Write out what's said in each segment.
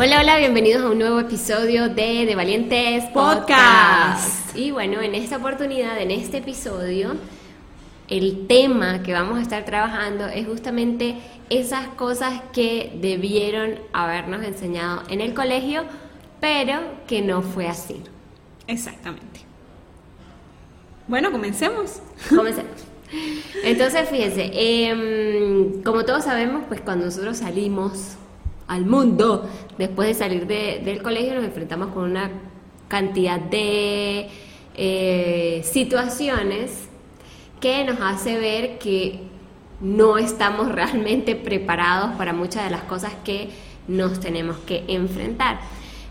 Hola, hola, bienvenidos a un nuevo episodio de De Valientes Podcast. Y bueno, en esta oportunidad, en este episodio, el tema que vamos a estar trabajando es justamente esas cosas que debieron habernos enseñado en el colegio, pero que no fue así. Exactamente. Bueno, comencemos. Comencemos. Entonces, fíjense, em, como todos sabemos, pues cuando nosotros salimos al mundo, después de salir del colegio, nos enfrentamos con una cantidad de eh, situaciones que nos hace ver que no estamos realmente preparados para muchas de las cosas que nos tenemos que enfrentar.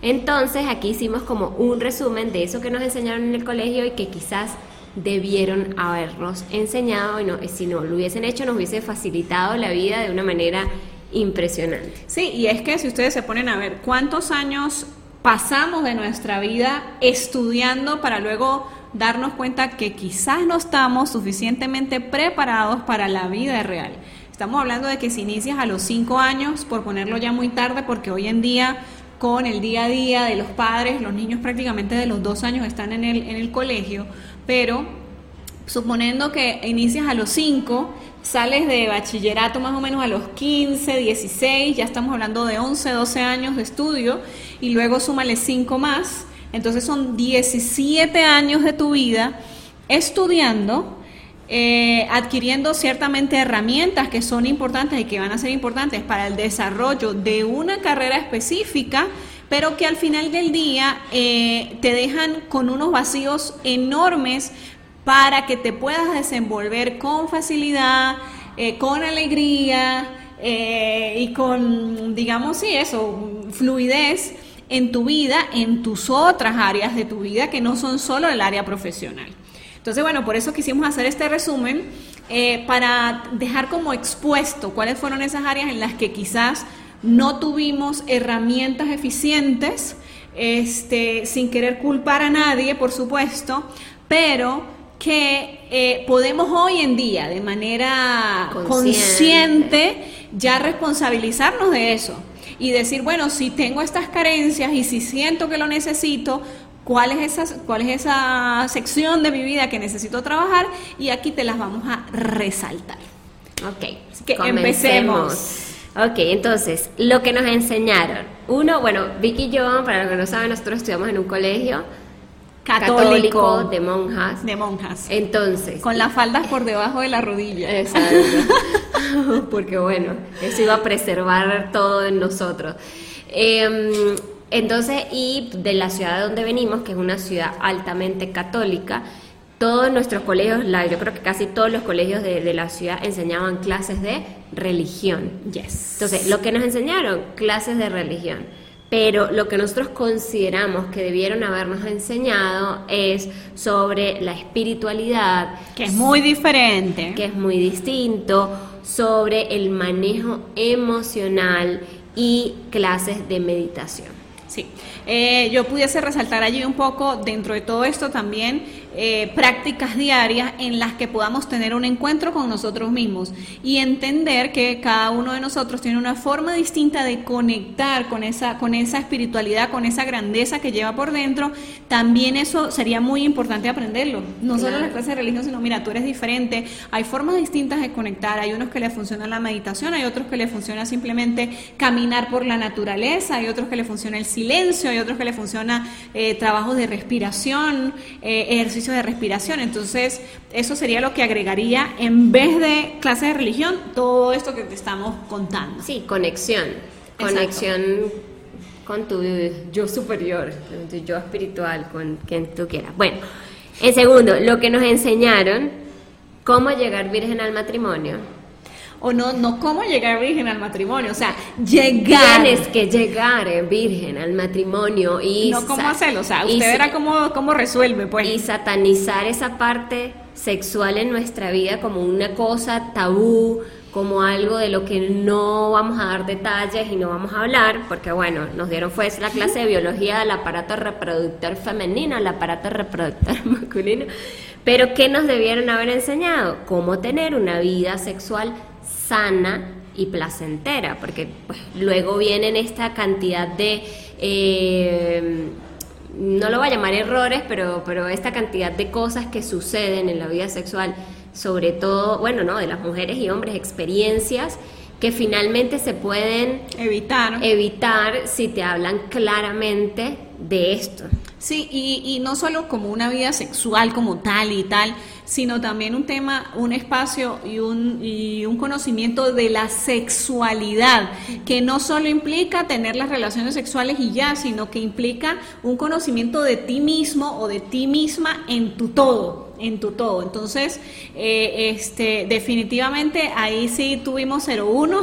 Entonces aquí hicimos como un resumen de eso que nos enseñaron en el colegio y que quizás debieron habernos enseñado y no, si no lo hubiesen hecho nos hubiese facilitado la vida de una manera impresionante. Sí, y es que si ustedes se ponen a ver cuántos años pasamos de nuestra vida estudiando para luego darnos cuenta que quizás no estamos suficientemente preparados para la vida real. Estamos hablando de que si inicias a los 5 años, por ponerlo ya muy tarde, porque hoy en día con el día a día de los padres, los niños prácticamente de los 2 años están en el, en el colegio, pero suponiendo que inicias a los 5, sales de bachillerato más o menos a los 15, 16, ya estamos hablando de 11, 12 años de estudio, y luego súmale 5 más, entonces son 17 años de tu vida estudiando, eh, adquiriendo ciertamente herramientas que son importantes y que van a ser importantes para el desarrollo de una carrera específica, pero que al final del día eh, te dejan con unos vacíos enormes para que te puedas desenvolver con facilidad, eh, con alegría y con, digamos, sí, eso, fluidez en tu vida, en tus otras áreas de tu vida que no son solo el área profesional. Entonces, bueno, por eso quisimos hacer este resumen eh, para dejar como expuesto cuáles fueron esas áreas en las que quizás no tuvimos herramientas eficientes, este, sin querer culpar a nadie, por supuesto, pero que eh, podemos hoy en día de manera consciente ya responsabilizarnos de eso y decir, bueno, si tengo estas carencias y si siento que lo necesito, ¿cuál es, esa, cuál es esa sección de mi vida que necesito trabajar? Y aquí te las vamos a resaltar. Ok, Así que empecemos. Ok, entonces, lo que nos enseñaron. Uno, bueno, Vicky y yo, para los que no saben, nosotros estudiamos en un colegio católico, de monjas. De monjas. Entonces. Con las faldas por debajo de la rodilla. Exacto. Porque bueno, eso iba a preservar todo en nosotros. Em, entonces, y de la ciudad de donde venimos, que es una ciudad altamente católica, todos nuestros colegios, yo creo que casi todos los colegios de, de, la ciudad enseñaban clases de religión. Yes. Entonces, lo que nos enseñaron, clases de religión pero lo que nosotros consideramos que debieron habernos enseñado es sobre la espiritualidad. Que es muy diferente. Que es muy distinto, sobre el manejo emocional y clases de meditación. Sí, eh, yo pudiese resaltar allí un poco dentro de todo esto también eh, prácticas diarias en las que podamos tener un encuentro con nosotros mismos y entender que cada uno de nosotros tiene una forma distinta de conectar con esa, con esa espiritualidad, con esa grandeza que lleva por dentro. También eso sería muy importante aprenderlo. No solo en la clase de religión, sino mira, tú eres diferente. Hay formas distintas de conectar. Hay unos que le funciona la meditación, hay otros que le funciona simplemente caminar por la naturaleza, hay otros que le funciona el silencio, hay otros que le funciona eh, trabajos de respiración, eh, ejercicio de respiración. Entonces, eso sería lo que agregaría en vez de clase de religión, todo esto que te estamos contando. Sí, conexión. Conexión con tu yo superior, con tu yo espiritual, con quien tú quieras. Bueno, en segundo, lo que nos enseñaron, cómo llegar virgen al matrimonio. O no, no cómo llegar virgen al matrimonio, o sea, llegar. Tienes que llegar eh, virgen al matrimonio y... No cómo hacerlo, o sea, usted verá cómo, cómo resuelve, pues. Y satanizar esa parte sexual en nuestra vida como una cosa tabú, como algo de lo que no vamos a dar detalles y no vamos a hablar, porque bueno, nos dieron fue la clase de biología del aparato reproductor femenino, el aparato reproductor masculino, pero ¿qué nos debieron haber enseñado? Cómo tener una vida sexual sana y placentera, porque pues, luego vienen esta cantidad de... Eh, no lo voy a llamar errores, pero, pero esta cantidad de cosas que suceden en la vida sexual sobre todo, bueno, no, de las mujeres y hombres, experiencias que finalmente se pueden evitar, evitar si te hablan claramente de esto. Sí, y, y no solo como una vida sexual como tal y tal, sino también un tema, un espacio y un, y un conocimiento de la sexualidad, que no solo implica tener las relaciones sexuales y ya, sino que implica un conocimiento de ti mismo o de ti misma en tu todo en tu todo. Entonces, eh, este, definitivamente ahí sí tuvimos 0-1.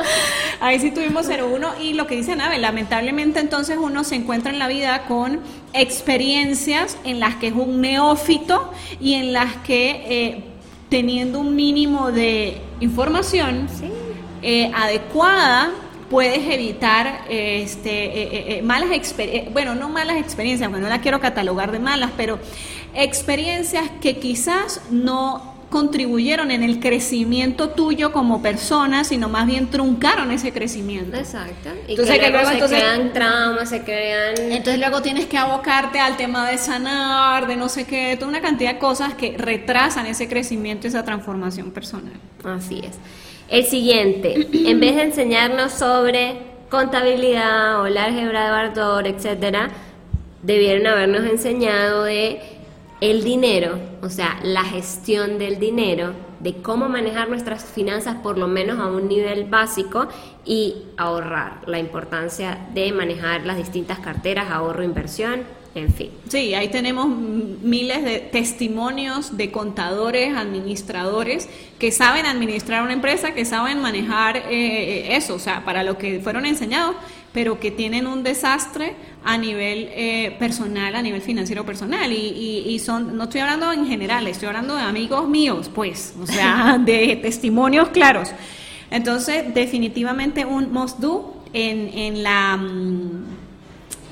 ahí sí tuvimos 0-1. Y lo que dice Nave, lamentablemente entonces uno se encuentra en la vida con experiencias en las que es un neófito y en las que eh, teniendo un mínimo de información eh, adecuada, puedes evitar este, malas experiencias, bueno, no malas experiencias, bueno, no la quiero catalogar de malas, pero experiencias que quizás no contribuyeron en el crecimiento tuyo como persona, sino más bien truncaron ese crecimiento. Exacto. entonces que luego, se crean traumas, se crean... Entonces luego tienes que abocarte al tema de sanar, de no sé qué, toda una cantidad de cosas que retrasan ese crecimiento, esa transformación personal. Así es. El siguiente, en vez de enseñarnos sobre contabilidad o la álgebra de Bardor, etcétera, debieron habernos enseñado de el dinero, o sea, la gestión del dinero, de cómo manejar nuestras finanzas por lo menos a un nivel básico y ahorrar, la importancia de manejar las distintas carteras, ahorro, inversión, en fin. Sí, ahí tenemos miles de testimonios de contadores, administradores que saben administrar una empresa, que saben manejar eh, eso, o sea, para lo que fueron enseñados, pero que tienen un desastre a nivel eh, personal, a nivel financiero personal. Y, y, son, no estoy hablando en general, estoy hablando de amigos míos, pues, o sea, de testimonios claros. Entonces, definitivamente un must do en, en la... Mm,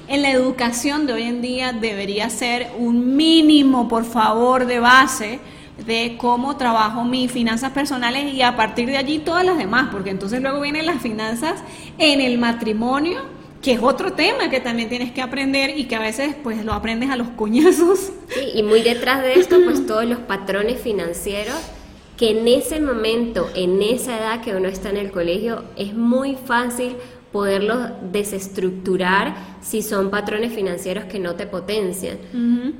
en la educación de hoy en día debería ser un mínimo, por favor, de base de cómo trabajo mis finanzas personales y a partir de allí todas las demás, porque entonces luego vienen las finanzas en el matrimonio, que es otro tema que también tienes que aprender y que a veces pues lo aprendes a los coñazos. Sí, y muy detrás de esto pues todos los patrones financieros que en ese momento, en esa edad que uno está en el colegio, es muy fácil poderlos desestructurar si son patrones financieros que no te potencian,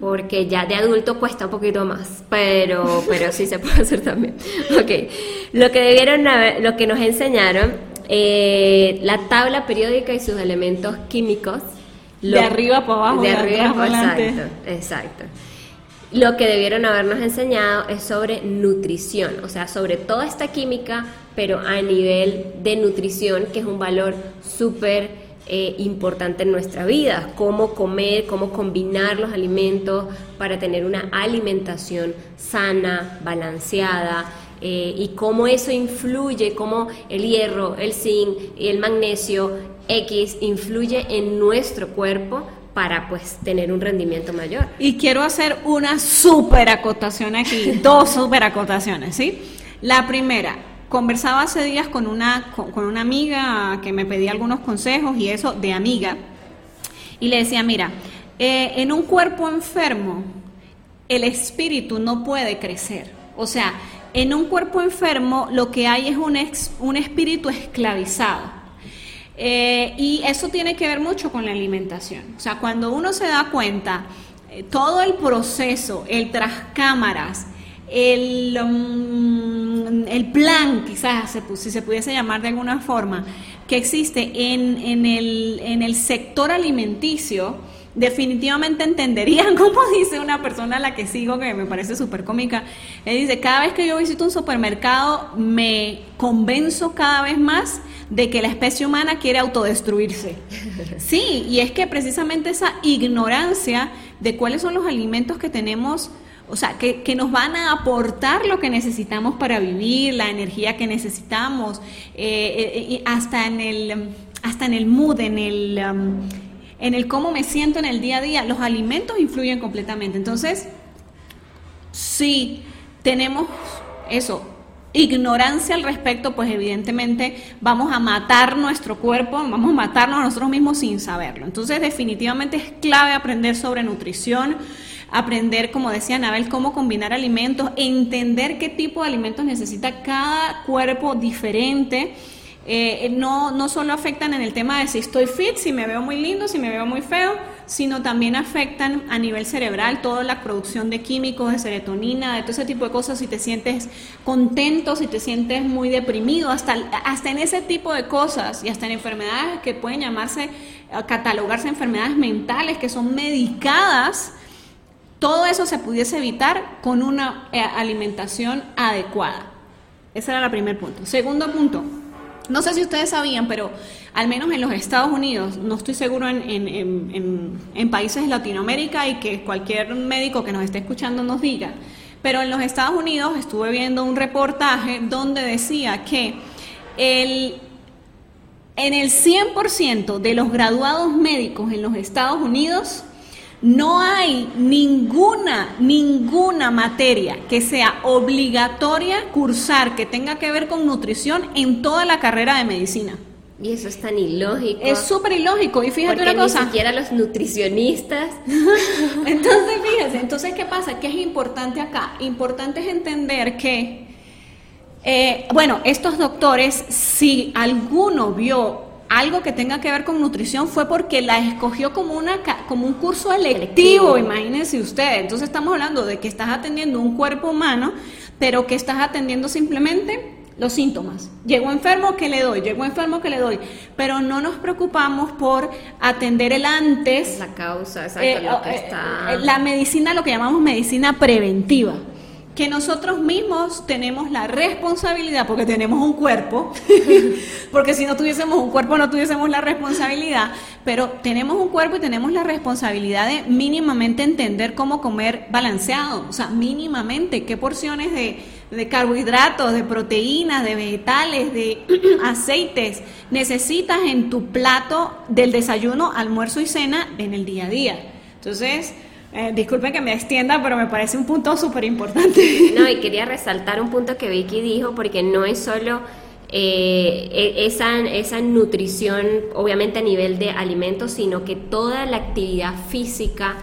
porque ya de adulto cuesta un poquito más, pero, pero sí se puede hacer también. Ok, lo que debieron lo que nos enseñaron, eh, la tabla periódica y sus elementos químicos. de arriba para abajo. De, arriba para abajo, exacto, exacto. Lo que debieron habernos enseñado es sobre nutrición, o sea, sobre toda esta química, pero a nivel de nutrición, que es un valor súper eh, importante en nuestra vida, cómo comer, cómo combinar los alimentos para tener una alimentación sana, balanceada, eh, y cómo eso influye, cómo el hierro, el zinc y el magnesio X influye en nuestro cuerpo para pues tener un rendimiento mayor. Y quiero hacer una super acotación aquí, dos super acotaciones, ¿sí? La primera, conversaba hace días con una, con, una amiga que me pedía algunos consejos y eso de amiga, y le decía, mira, eh, en un cuerpo enfermo, el espíritu no puede crecer. O sea, en un cuerpo enfermo lo que hay es un, un espíritu esclavizado. Eh, y eso tiene que ver mucho con la alimentación. O sea, cuando uno se da cuenta, eh, todo el proceso, el tras cámaras, el, um, el plan, quizás si se pudiese llamar de alguna forma, que existe en, en, el, en el sector alimenticio, definitivamente entenderían, como dice una persona a la que sigo, que me parece súper cómica, él dice, cada vez que yo visito un supermercado me convenzo cada vez más de que la especie humana quiere autodestruirse. Sí, y es que precisamente esa ignorancia de cuáles son los alimentos que tenemos, o sea, que, que, nos van a aportar lo que necesitamos para vivir, la energía que necesitamos, eh, eh, hasta, en el, hasta en el mood, en el... Um, en el cómo me siento en el día a día, los alimentos influyen completamente. Entonces, si tenemos eso, ignorancia al respecto, pues evidentemente vamos a matar nuestro cuerpo, vamos a matarnos a nosotros mismos sin saberlo. Entonces, definitivamente es clave aprender sobre nutrición, aprender, como decía Anabel, cómo combinar alimentos, entender qué tipo de alimentos necesita cada cuerpo diferente eh, no, no solo afectan en el tema de si estoy fit, si me veo muy lindo, si me veo muy feo, sino también afectan a nivel cerebral toda la producción de químicos, de serotonina, de todo ese tipo de cosas, si te sientes contento, si te sientes muy deprimido, hasta, hasta en ese tipo de cosas y hasta en enfermedades que pueden llamarse, catalogarse enfermedades mentales que son medicadas, todo eso se pudiese evitar con una eh, alimentación adecuada. Ese era el primer punto. Segundo punto, no sé si ustedes sabían, pero al menos en los Estados Unidos, no estoy seguro en, países de Latinoamérica y que cualquier médico que nos esté escuchando nos diga, pero en los Estados Unidos estuve viendo un reportaje donde decía que el, en el 100% de los graduados médicos en los Estados Unidos, no hay ninguna, ninguna materia que sea obligatoria cursar que tenga que ver con nutrición en toda la carrera de medicina. Y eso es tan ilógico. Es súper ilógico. Y fíjate una cosa. Ni siquiera los nutricionistas. entonces, fíjese, entonces, ¿qué pasa? ¿Qué es importante acá? Importante es entender que, eh, bueno, estos doctores, si alguno vio algo que tenga que ver con nutrición fue porque la escogió como, una, como un curso electivo, imagínense ustedes. Entonces estamos hablando de que estás atendiendo un cuerpo humano, pero que estás atendiendo simplemente los síntomas. Llegó enfermo, ¿qué le doy? Llegó enfermo, ¿qué le doy? Pero no nos preocupamos por atender el antes. La causa, exacto, eh, lo que eh, está... Eh, la medicina, lo que llamamos medicina preventiva que nosotros mismos tenemos la responsabilidad, porque tenemos un cuerpo, porque si no tuviésemos un cuerpo no tuviésemos la responsabilidad, pero tenemos un cuerpo y tenemos la responsabilidad de mínimamente entender cómo comer balanceado, o sea, mínimamente qué porciones de, de carbohidratos, de proteínas, de vegetales, de aceites necesitas en tu plato del desayuno, almuerzo y cena en el día a día. Entonces, eh, disculpen que me extienda, pero me parece un punto súper importante. No, y quería resaltar un punto que Vicky dijo, porque no es solo eh, e, esa, esa nutrición, obviamente a nivel de alimentos, sino que toda la actividad física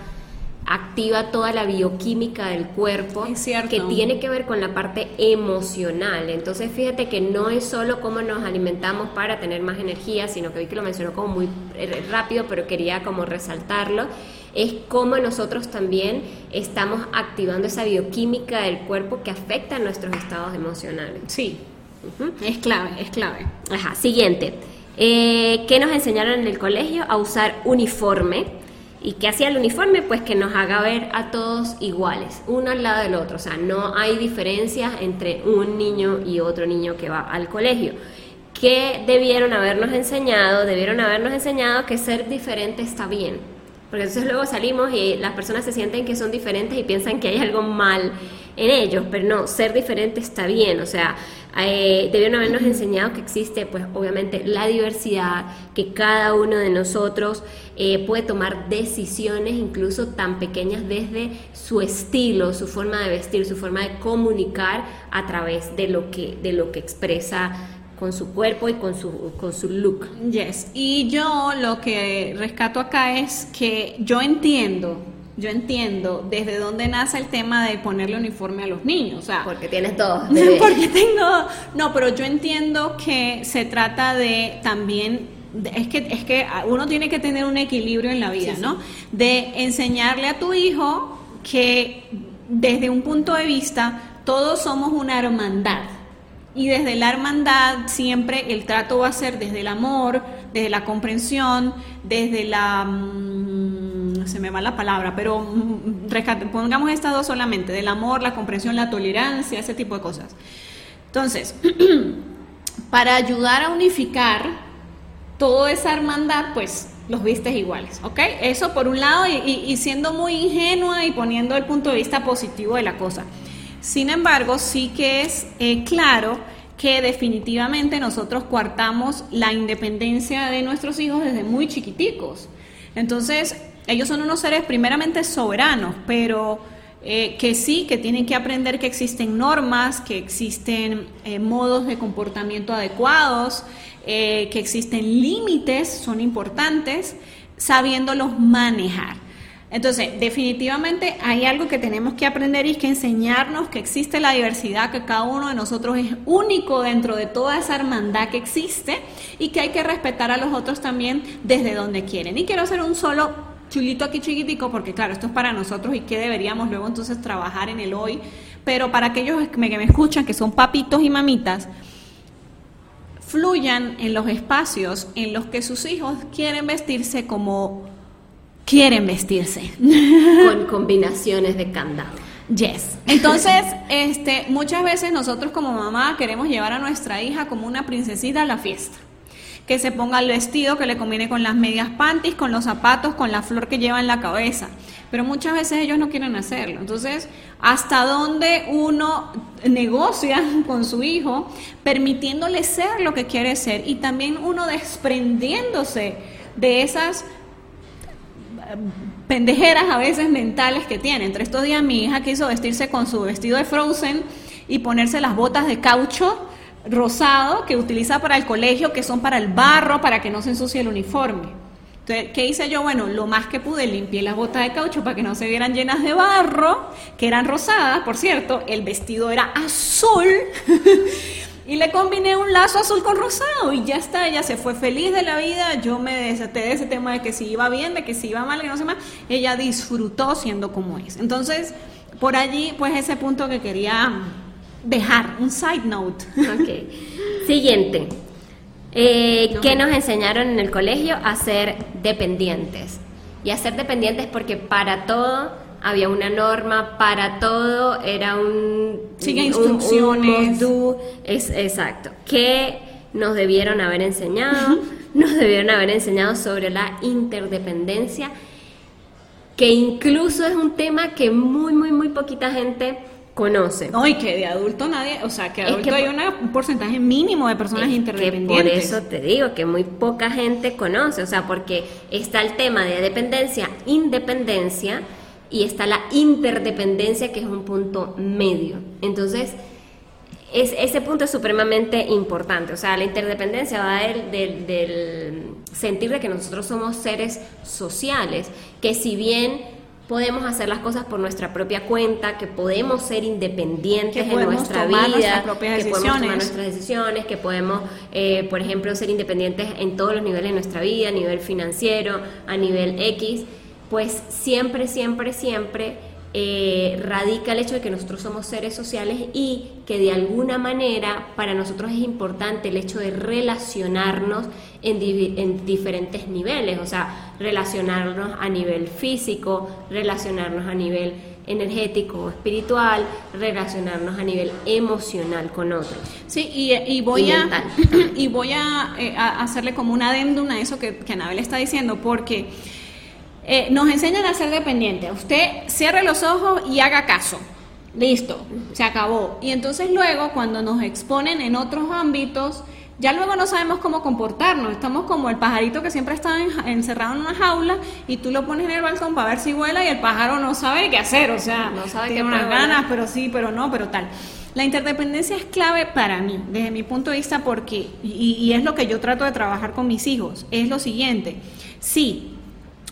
activa toda la bioquímica del cuerpo que tiene que ver con la parte emocional. Entonces fíjate que no es solo cómo nos alimentamos para tener más energía, sino que vi que lo mencionó como muy eh, rápido, pero quería como resaltarlo es cómo nosotros también estamos activando esa bioquímica del cuerpo que afecta a nuestros estados emocionales. Sí, es clave, es clave. Ajá, siguiente. Eh, ¿Qué nos enseñaron en el colegio? A usar uniforme. ¿Y qué hacía el uniforme? Pues que nos haga ver a todos iguales, uno al lado del otro. O sea, no hay diferencias entre un niño y otro niño que va al colegio. ¿Qué debieron habernos enseñado? Debieron habernos enseñado que ser diferente está bien porque entonces luego salimos y las personas se sienten que son diferentes y piensan que hay algo mal en ellos, pero no, ser diferente está bien, o sea, eh, debieron habernos enseñado que existe, pues obviamente, la diversidad, que cada uno de nosotros eh, puede tomar decisiones incluso tan pequeñas desde su estilo, su forma de vestir, su forma de comunicar a través de lo que, de lo que expresa con su cuerpo y con su, con su look. Yes, y yo lo que rescato acá es que yo entiendo, yo entiendo desde dónde nace el tema de ponerle uniforme a los niños, o sea, porque tienes todo. Porque tengo, no, pero yo entiendo que se trata de también es que es que uno tiene que tener un equilibrio en la vida, ¿no? De enseñarle a tu hijo que desde un punto de vista todos somos una hermandad. Y desde la hermandad siempre el trato va a ser desde el amor, desde la comprensión, desde la, mm, se me va la palabra, pero mm, rescate- pongamos estas dos solamente, del amor, la comprensión, la tolerancia, ese tipo de cosas. Entonces, para ayudar a unificar toda esa hermandad, pues los vistes iguales, ¿ok? Eso por un lado y siendo muy ingenua y poniendo el punto de vista positivo de la cosa. Sin embargo, sí que es eh, claro que definitivamente nosotros coartamos la independencia de nuestros hijos desde muy chiquiticos. Entonces, ellos son unos seres primeramente soberanos, pero eh, que sí, que tienen que aprender que existen normas, que existen eh, modos de comportamiento adecuados, que existen límites, son importantes, sabiéndolos manejar. Entonces, definitivamente hay algo que tenemos que aprender y es que enseñarnos que existe la diversidad, que cada uno de nosotros es único dentro de toda esa hermandad que existe y que hay que respetar a los otros también desde donde quieren. Y quiero hacer un solo chulito aquí chiquitico porque claro, esto es para nosotros y que deberíamos luego entonces trabajar en el hoy, pero para aquellos que me, que me escuchan que son papitos y mamitas, fluyan en los espacios en los que sus hijos quieren vestirse como quieren vestirse. Con combinaciones de candado. Yes. Entonces, este, muchas veces nosotros como mamá queremos llevar a nuestra hija como una princesita a la fiesta. Que se ponga el vestido que le combine con las medias panties, con los zapatos, con la flor que lleva en la cabeza. Pero muchas veces ellos no quieren hacerlo. Entonces, ¿hasta dónde uno negocia con su hijo, permitiéndole ser lo que quiere ser y también uno desprendiéndose de esas pendejeras a veces mentales que tiene. Entre estos días mi hija quiso vestirse con su vestido de Frozen y ponerse las botas de caucho rosado que utiliza para el colegio, que son para el barro, para que no se ensucie el uniforme. Entonces, ¿qué hice yo? Bueno, lo más que pude, limpié las botas de caucho para que no se vieran llenas de barro, que eran rosadas, por cierto, el vestido era azul. Y le combiné un lazo azul con rosado y ya está, ella se fue feliz de la vida, yo me desaté de ese tema de que si iba bien, de que si iba mal, que no sé más, ella disfrutó siendo como es. Entonces, por allí, pues ese punto que quería dejar, un side note. Ok. Siguiente. Eh, ¿Qué nos enseñaron en el colegio? A ser dependientes. Y a ser dependientes porque para todo había una norma, para todo era un... Sigue instrucciones. un es, exacto. ¿Qué nos debieron haber enseñado? nos debieron haber enseñado sobre la interdependencia que incluso es un tema que muy, muy, muy poquita gente conoce. No, y que de adulto nadie, o sea, que de Es adulto que hay una- un porcentaje mínimo de personas Es que interdependientes. por eso te digo que muy poca gente conoce, o sea, porque está el tema de dependencia, independencia y está la interdependencia que es un punto medio. Entonces, es, ese punto es supremamente importante, o sea, la interdependencia va del, del, del sentir de que nosotros somos seres sociales, que si bien podemos hacer las cosas por nuestra propia cuenta, que podemos ser independientes Que en nuestra tomar vida, nuestras que podemos tomar nuestras decisiones, que podemos, eh, por ejemplo, ser independientes en todos los niveles de nuestra vida, a nivel financiero, a nivel X, pues siempre, siempre, siempre eh, radica el hecho de que nosotros somos seres sociales y que de alguna manera para nosotros es importante el hecho de relacionarnos en, en diferentes niveles, o sea, relacionarnos a nivel físico, relacionarnos a nivel energético o espiritual, relacionarnos a nivel emocional con otros. Sí, y, y voy Y a y voy a, eh, a hacerle como un adendum a eso que, que Anabel está diciendo, porque eh, nos enseñan a ser dependientes. Usted cierre los ojos y haga caso. Listo, se acabó. Y entonces luego, cuando nos exponen en otros ámbitos, ya luego no sabemos cómo comportarnos. Estamos como el pajarito que siempre está en- encerrado en una jaula y tú lo pones en el balcón para ver si vuela y el pájaro no sabe qué hacer. O sea, No sabe tiene qué unas ganas, pero sí, pero no, pero tal. La interdependencia es clave para mí, desde mi punto de vista, porque, y, y es lo que yo trato de trabajar con mis hijos, es lo siguiente, sí,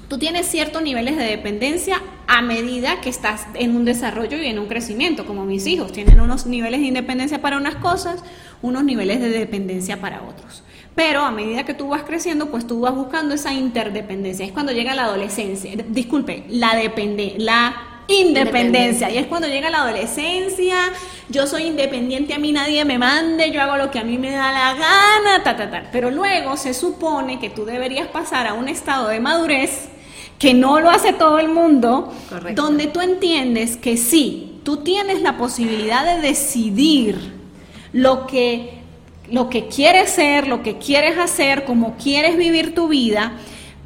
tú tienes ciertos niveles de dependencia a medida que estás en un desarrollo y en un crecimiento, como mis hijos, tienen unos niveles de independencia para unas cosas, unos niveles de dependencia para otros. Pero a medida que tú vas creciendo, pues tú vas buscando esa interdependencia. Es cuando llega la adolescencia, disculpe, la depende, la independencia. Y es cuando llega la adolescencia, yo soy independiente, a mí nadie me mande, yo hago lo que a mí me da la gana, ta, ta, ta. Pero luego se supone que tú deberías pasar a un estado de madurez que no lo hace todo el mundo, donde tú entiendes que sí, tú tienes la posibilidad de decidir lo que, lo que quieres ser, lo que quieres hacer, cómo quieres vivir tu vida,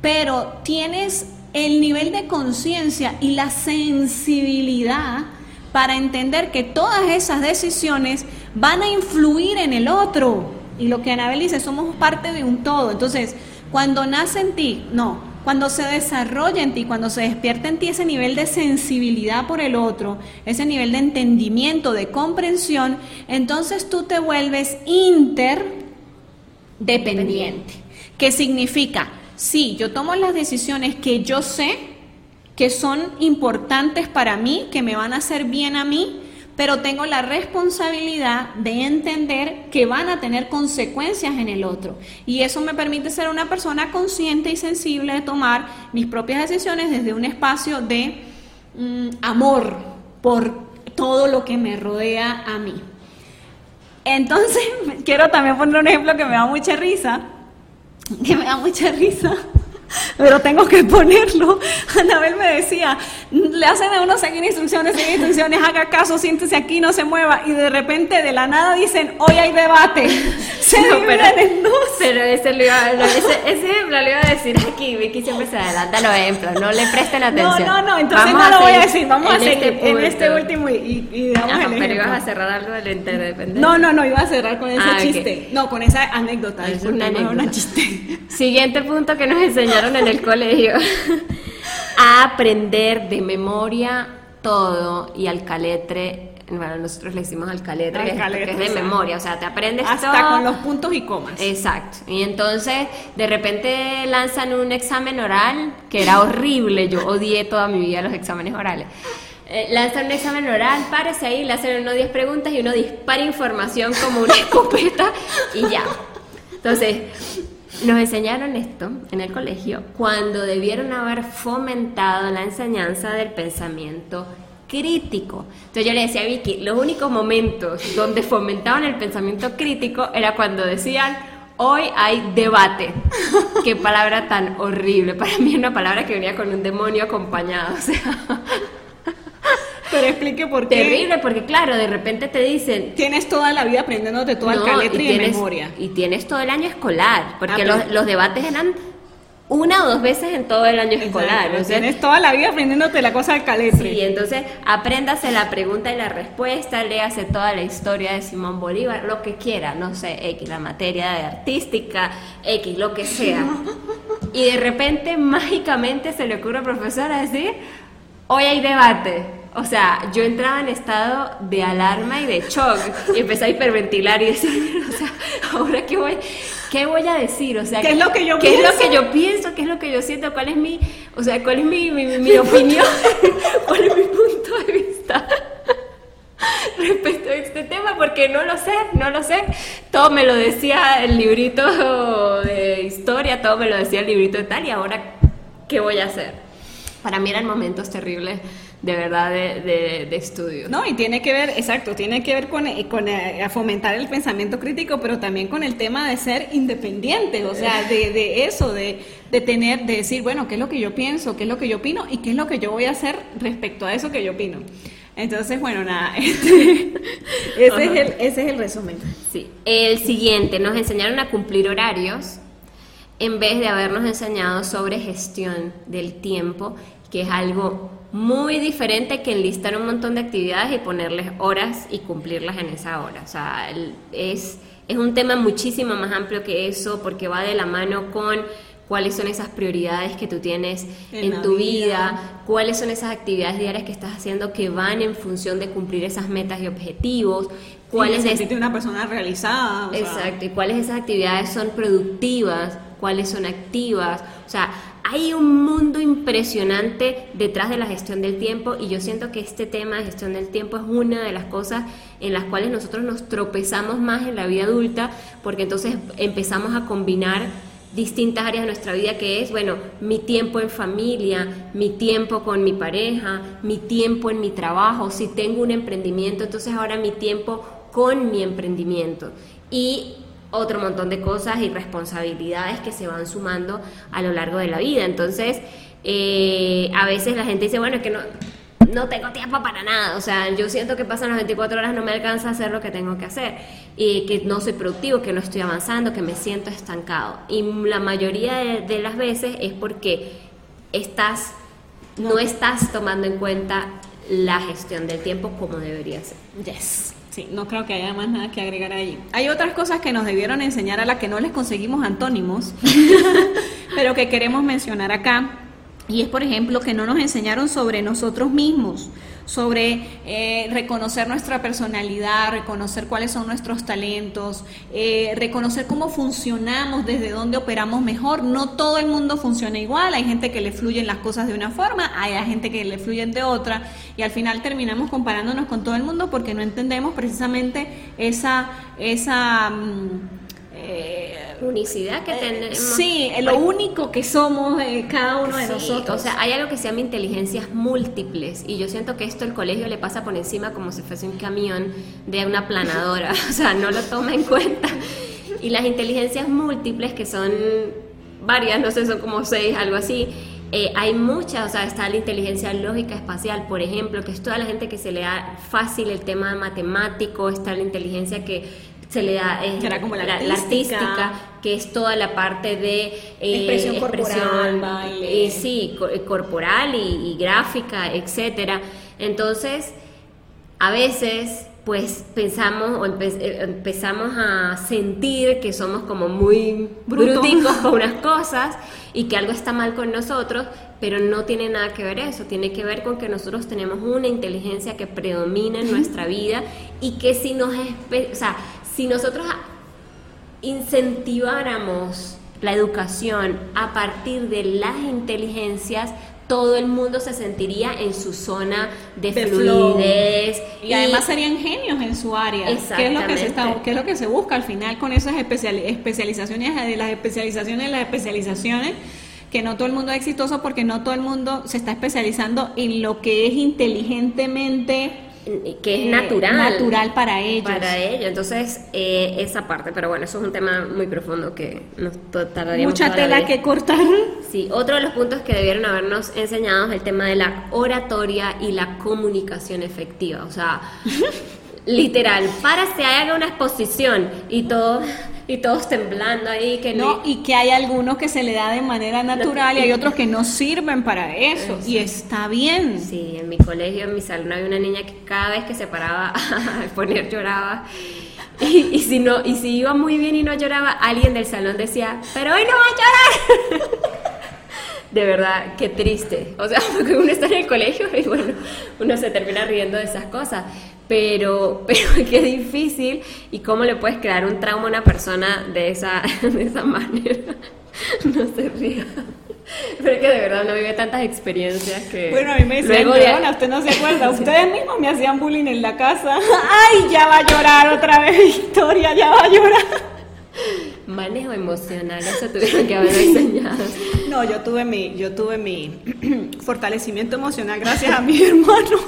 pero tienes el nivel de conciencia y la sensibilidad para entender que todas esas decisiones van a influir en el otro. Y lo que Anabel dice, somos parte de un todo. Entonces, cuando nace en ti, no, cuando se desarrolla en ti, cuando se despierta en ti ese nivel de sensibilidad por el otro, ese nivel de entendimiento, de comprensión, entonces tú te vuelves interdependiente. ¿Qué significa? Sí, yo tomo las decisiones que yo sé que son importantes para mí, que me van a hacer bien a mí, pero tengo la responsabilidad de entender que van a tener consecuencias en el otro. Y eso me permite ser una persona consciente y sensible de tomar mis propias decisiones desde un espacio de mm, amor por todo lo que me rodea a mí. Entonces, quiero también poner un ejemplo que me da mucha risa, que me da mucha risa pero tengo que ponerlo. Anabel me decía, le hacen a uno seguir instrucciones, seguir instrucciones, haga caso, siéntese aquí, no se mueva, y de repente de la nada dicen, hoy hay debate. Se no, pero, pero ese, lo iba, ese, ejemplo lo iba a decir aquí, Vicky siempre se adelanta los ejemplos, no le presten atención. No, no, no, entonces no lo voy a decir, vamos a seguir este en este último y, y, damos el Pero ibas a cerrar algo de la interdependencia. No, no, no, iba a cerrar con ese ah, chiste, no, con esa anécdota. Es una anécdota. chiste. Siguiente punto que nos enseñaron en el colegio a aprender de memoria todo y al caletre bueno, nosotros le decimos al caletre, que, es, de memoria, o sea, te aprendes hasta con los puntos y comas. Exacto. Y entonces, de repente lanzan un examen oral que era horrible, yo odié toda mi vida los exámenes orales. Eh, lanzan un examen oral, párese ahí, le hacen uno 10 preguntas y uno dispara información como una escopeta y ya. Entonces, nos enseñaron esto en el colegio cuando debieron haber fomentado la enseñanza del pensamiento crítico. Entonces yo le decía a Vicky, los únicos momentos donde fomentaban el pensamiento crítico era cuando decían, hoy hay debate. Qué palabra tan horrible. Para mí es una palabra que venía con un demonio acompañado. O sea, pero explique por qué. Terrible, porque claro, de repente te dicen... Tienes toda la vida aprendiéndote todo el caletre y, memoria. Y tienes todo el año escolar, porque ah, los, los debates eran una o dos veces en todo el año escolar. tienes toda la vida aprendiéndote la cosa del caletre. Sí, entonces apréndase la pregunta y la respuesta, léase toda la historia de Simón Bolívar, lo que quiera, no sé, X, la materia de artística, X, lo que sea. y de repente, mágicamente, se le ocurre al profesor a decir, hoy hay debate o sea, yo entraba en estado de alarma y de shock y empecé a hiperventilar y decir, o sea, ahora qué voy, qué voy a decir, o sea, qué es lo que yo ¿qué pienso? es lo que yo pienso, qué es lo que yo siento, cuál es mi, o sea, cuál es mi, mi, opinión, cuál es mi punto de vista respecto a este tema, porque no lo sé, no lo sé. Todo me lo decía el librito de historia, todo me lo decía el librito de tal, y ahora, ¿qué voy a hacer? Para mí eran momentos terribles de verdad de, de, estudio. No, y tiene que ver, exacto, tiene que ver con, eh, con eh, fomentar el pensamiento crítico, pero también con el tema de ser independiente, o sea, de, de eso, de, de, tener, de decir, bueno, ¿qué es lo que yo pienso? ¿Qué es lo que yo opino? ¿Y qué es lo que yo voy a hacer respecto a eso que yo opino? Entonces, bueno, nada, este, ese, es el, ese es el resumen. Sí. El siguiente, nos enseñaron a cumplir horarios en vez de habernos enseñado sobre gestión del tiempo, que es algo muy diferente que enlistar un montón de actividades y ponerles horas y cumplirlas en esa hora. O sea, es, es un tema muchísimo más amplio que eso porque va de la mano con cuáles son esas prioridades que tú tienes en, tu vida. cuáles son esas actividades diarias que estás haciendo que van en función de cumplir esas metas y objetivos, cuáles es una persona realizada. Exacto, y cuáles esas actividades son productivas, cuáles son activas, o sea, hay un mundo impresionante detrás de la gestión del tiempo y yo siento que este tema de gestión del tiempo es una de las cosas en las cuales nosotros nos tropezamos más en la vida adulta porque entonces empezamos a combinar distintas áreas de nuestra vida que es, bueno, mi tiempo en familia, mi tiempo con mi pareja, mi tiempo en mi trabajo, si tengo un emprendimiento, entonces ahora mi tiempo con mi emprendimiento. Y otro montón de cosas y responsabilidades que se van sumando a lo largo de la vida. Entonces, Eh, a veces la gente dice, bueno, es que no, no tengo tiempo para nada, o sea, yo siento que pasan las 24 horas, no me alcanza a hacer lo que tengo que hacer, y que no soy productivo, que no estoy avanzando, que me siento estancado. Y la mayoría de, las veces es porque estás, no estás tomando en cuenta la gestión del tiempo como debería ser. Yes. Sí, no creo que haya más nada que agregar ahí. Hay otras cosas que nos debieron enseñar a las que no les conseguimos antónimos, pero que queremos mencionar acá. Y es, por ejemplo, que no nos enseñaron sobre nosotros mismos, sobre eh, reconocer nuestra personalidad, reconocer cuáles son nuestros talentos, eh, reconocer cómo funcionamos, desde dónde operamos mejor. No todo el mundo funciona igual, hay gente que le fluyen las cosas de una forma, hay gente que le fluyen de otra, y al final terminamos comparándonos con todo el mundo porque no entendemos precisamente esa... esa mm, eh, unicidad que eh, tenemos. Sí, lo único que somos eh, cada uno de nosotros. O sea, hay algo que se llama inteligencias múltiples y yo siento que esto el colegio le pasa por encima como si fuese un camión de una planadora, o sea, no lo toma en cuenta. Y las inteligencias múltiples, que son varias, no sé, son como seis, algo así. hay muchas, o sea, está la inteligencia lógica espacial, por ejemplo, que es toda la gente que se le da fácil el tema matemático, está la inteligencia que se le da como la, artística. que es toda la parte de eh, expresión, corporal, eh, sí, eh, corporal y, gráfica, etcétera. Entonces, a veces pues pensamos o empezamos a sentir que somos como muy bruticos con unas cosas y que algo está mal con nosotros, pero no tiene nada que ver eso, tiene que ver con que nosotros tenemos una inteligencia que predomina en nuestra vida y que si nos, o sea, si nosotros incentiváramos la educación a partir de las inteligencias, todo el mundo se sentiría en su zona de, fluidez. Y, además serían genios en su área. ¿Qué es, lo que se está, ¿Qué es lo que se busca al final con esas especializaciones, de las especializaciones, las especializaciones? que no todo el mundo es exitoso porque no todo el mundo se está especializando en lo que es inteligentemente que es eh, natural. Natural para ellos. Para ellos. Entonces, eh, esa parte, pero bueno, eso es un tema muy profundo que nos tardaríamos. Mucha tela que cortar. Sí, otro de los puntos que debieron habernos enseñado es el tema de la oratoria y la comunicación efectiva. O sea, literal, para se haga una exposición y todo y todos temblando ahí que no y que hay algunos que se le da de manera natural y hay otros que no sirven para eso y está bien. Sí en mi colegio en mi salón había una niña que cada vez que se paraba a poner lloraba. Y, si no y si iba muy bien y no lloraba alguien del salón decía pero hoy no va a llorar de verdad, qué triste. O sea, porque uno está en el colegio y bueno, uno se termina riendo de esas cosas pero, pero qué difícil y cómo le puedes crear un trauma a una persona de esa, de esa manera. No se ría. Pero es que de verdad no vive tantas experiencias que... Bueno, a mí me decían, de... usted no se acuerda, ustedes mismos me hacían bullying en la casa. ¡Ay, ya va a llorar otra vez Victoria, ya va a llorar! Manejo emocional, eso tuvieron que haber enseñado. No, yo tuve mi, yo tuve mi fortalecimiento emocional gracias a mis hermanos.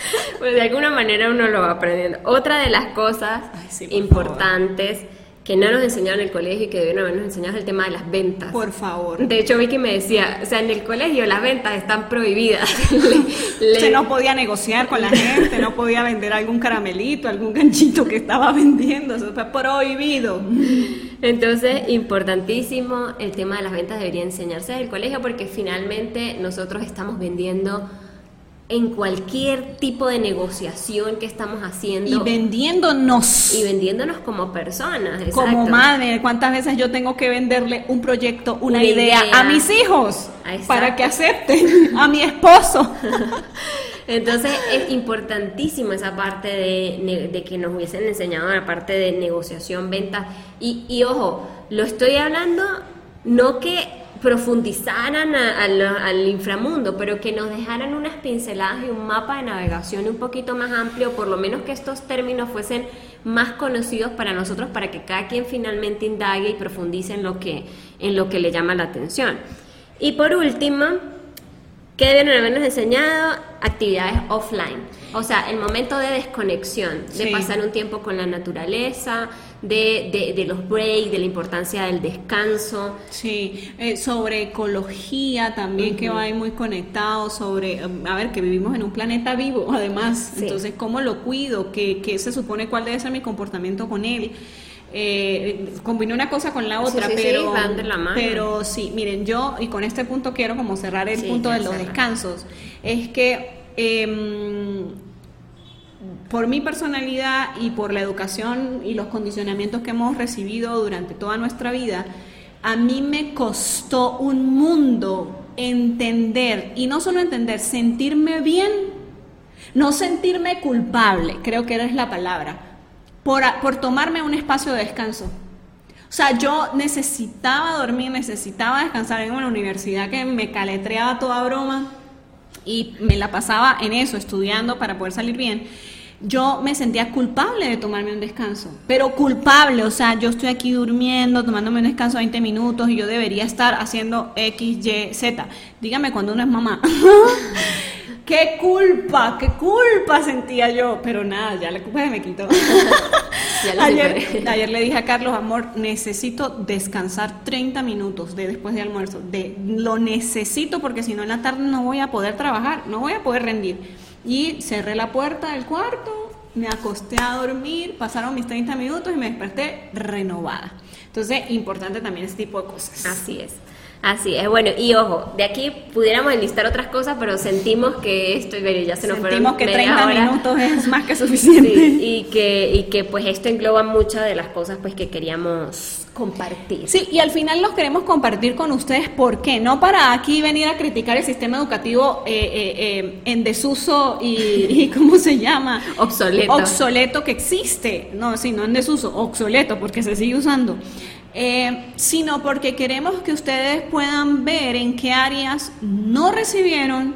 Pues de alguna manera uno lo va aprendiendo. Otra de las cosas importantes que no nos enseñaron en el colegio y que debieron habernos enseñado es el tema de las ventas. Por favor. De hecho, Vicky me decía, o sea, en el colegio las ventas están prohibidas. Usted no podía negociar con la gente, no podía vender algún caramelito, algún ganchito que estaba vendiendo, eso fue prohibido. Entonces, importantísimo, el tema de las ventas debería enseñarse en el colegio porque finalmente nosotros estamos vendiendo en cualquier tipo de negociación que estamos haciendo. Y vendiéndonos. Y vendiéndonos como personas. Como madre, ¿cuántas veces yo tengo que venderle un proyecto, una, idea, a mis hijos para que acepten, a mi esposo? Entonces es importantísimo esa parte de, de, que nos hubiesen enseñado la parte de negociación, venta. Y, y ojo, lo estoy hablando no que profundizaran al inframundo, pero que nos dejaran unas pinceladas y un mapa de navegación un poquito más amplio, por lo menos que estos términos fuesen más conocidos para nosotros, para que cada quien finalmente indague y profundice en lo que, en lo que le llama la atención. Y por último, ¿Qué debieron habernos enseñado? Actividades offline. O sea, el momento de desconexión, de Sí. pasar un tiempo con la naturaleza, de, de, de los breaks, de la importancia del descanso. Sí, eh, sobre ecología también que va ahí muy conectado, sobre, um, a ver, que vivimos en un planeta vivo además, Sí. entonces cómo lo cuido, ¿Qué, qué se supone cuál debe ser mi comportamiento con él. Eh, combiné una cosa con la otra, sí, sí, pero, van de la mano. pero sí, miren, yo, y con este punto quiero como cerrar el punto de los descansos, es que... em, por mi personalidad y por la educación y los condicionamientos que hemos recibido durante toda nuestra vida, a mí me costó un mundo entender, y no solo entender, sentirme bien, no sentirme culpable, creo que es la palabra, por, por tomarme un espacio de descanso. O sea, yo necesitaba dormir, necesitaba descansar en una universidad que me caletreaba toda broma y me la pasaba en eso, estudiando para poder salir bien. Yo me sentía culpable de tomarme un descanso, pero culpable, o sea, yo estoy aquí durmiendo, tomándome un descanso de 20 minutos y yo debería estar haciendo X, Y, Z. Dígame cuando uno es mamá. ¡Qué culpa! ¡Qué culpa sentía yo! Pero nada, ya la culpa se me quitó. Ya ayer, ayer le dije a Carlos, amor, necesito descansar 30 minutos de después de almuerzo. De, lo necesito porque si no en la tarde no voy a poder trabajar, no voy a poder rendir. Y cerré la puerta del cuarto, me acosté a dormir, pasaron mis 30 minutos y me desperté renovada. Entonces, importante también ese tipo de cosas. Así es. Así es, bueno, y ojo, de aquí pudiéramos enlistar otras cosas, pero sentimos que esto, y bueno, ya se nos Sentimos fueron que media 30 hora. minutos es más que suficiente. Sí, y que, y que pues esto engloba muchas de las cosas pues que queríamos compartir. Sí, y al final los queremos compartir con ustedes, ¿por qué? No para aquí venir a criticar el sistema educativo eh, eh, eh, en desuso y, y, ¿cómo se llama? Obsoleto. Obsoleto que existe. No, sí, no en desuso, obsoleto, porque se sigue usando. Sino porque queremos que ustedes puedan ver en qué áreas no recibieron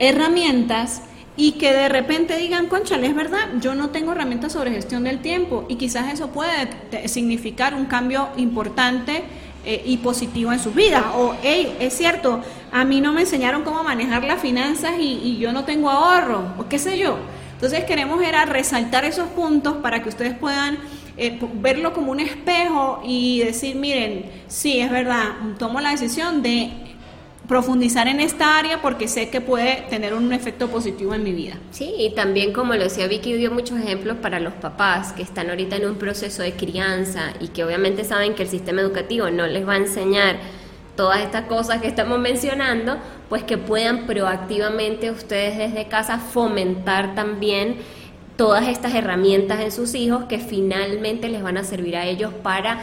herramientas y que de repente digan, conchale, es verdad, yo no tengo herramientas sobre gestión del tiempo y quizás eso puede significar un cambio importante eh, y positivo en sus vidas. O, hey, es cierto, a mí no me enseñaron cómo manejar las finanzas y, yo no tengo ahorro, o qué sé yo. Entonces queremos era resaltar esos puntos para que ustedes puedan eh, verlo como un espejo y decir, miren, sí, es verdad, tomo la decisión de profundizar en esta área porque sé que puede tener un efecto positivo en mi vida. Sí, y también como lo decía Vicky, dio muchos ejemplos para los papás que están ahorita en un proceso de crianza y que obviamente saben que el sistema educativo no les va a enseñar todas estas cosas que estamos mencionando, pues que puedan proactivamente ustedes desde casa fomentar también todas estas herramientas en sus hijos que finalmente les van a servir a ellos para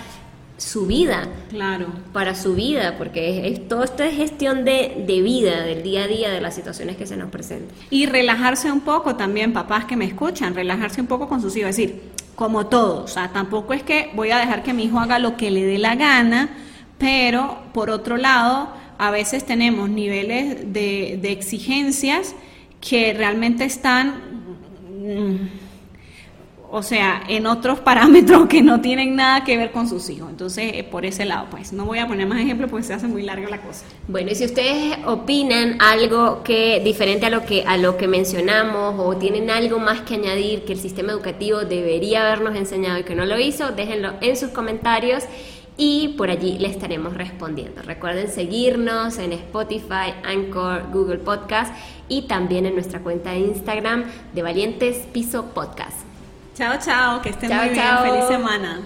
su vida, Claro. para su vida, porque es, es- todo esto es gestión de, de vida, del día a día, de las situaciones que se nos presentan. Y relajarse un poco también, papás que me escuchan, relajarse un poco con sus hijos. Es decir, como todo, o sea, tampoco es que voy a dejar que mi hijo haga lo que le dé la gana, pero por otro lado, a veces tenemos niveles de, de exigencias que realmente están, mm, o sea, en otros parámetros que no tienen nada que ver con sus hijos. Entonces, eh, por ese lado, pues no voy a poner más ejemplos porque se hace muy larga la cosa. Bueno, y si ustedes opinan algo que diferente a lo que a lo que mencionamos o tienen algo más que añadir que el sistema educativo debería habernos enseñado y que no lo hizo, déjenlo en sus comentarios y por allí le estaremos respondiendo. Recuerden seguirnos en Spotify, Anchor, Google Podcast y también en nuestra cuenta de Instagram de Valientes Piso Podcast. Chao, chao, que estén chao, muy bien. Feliz semana.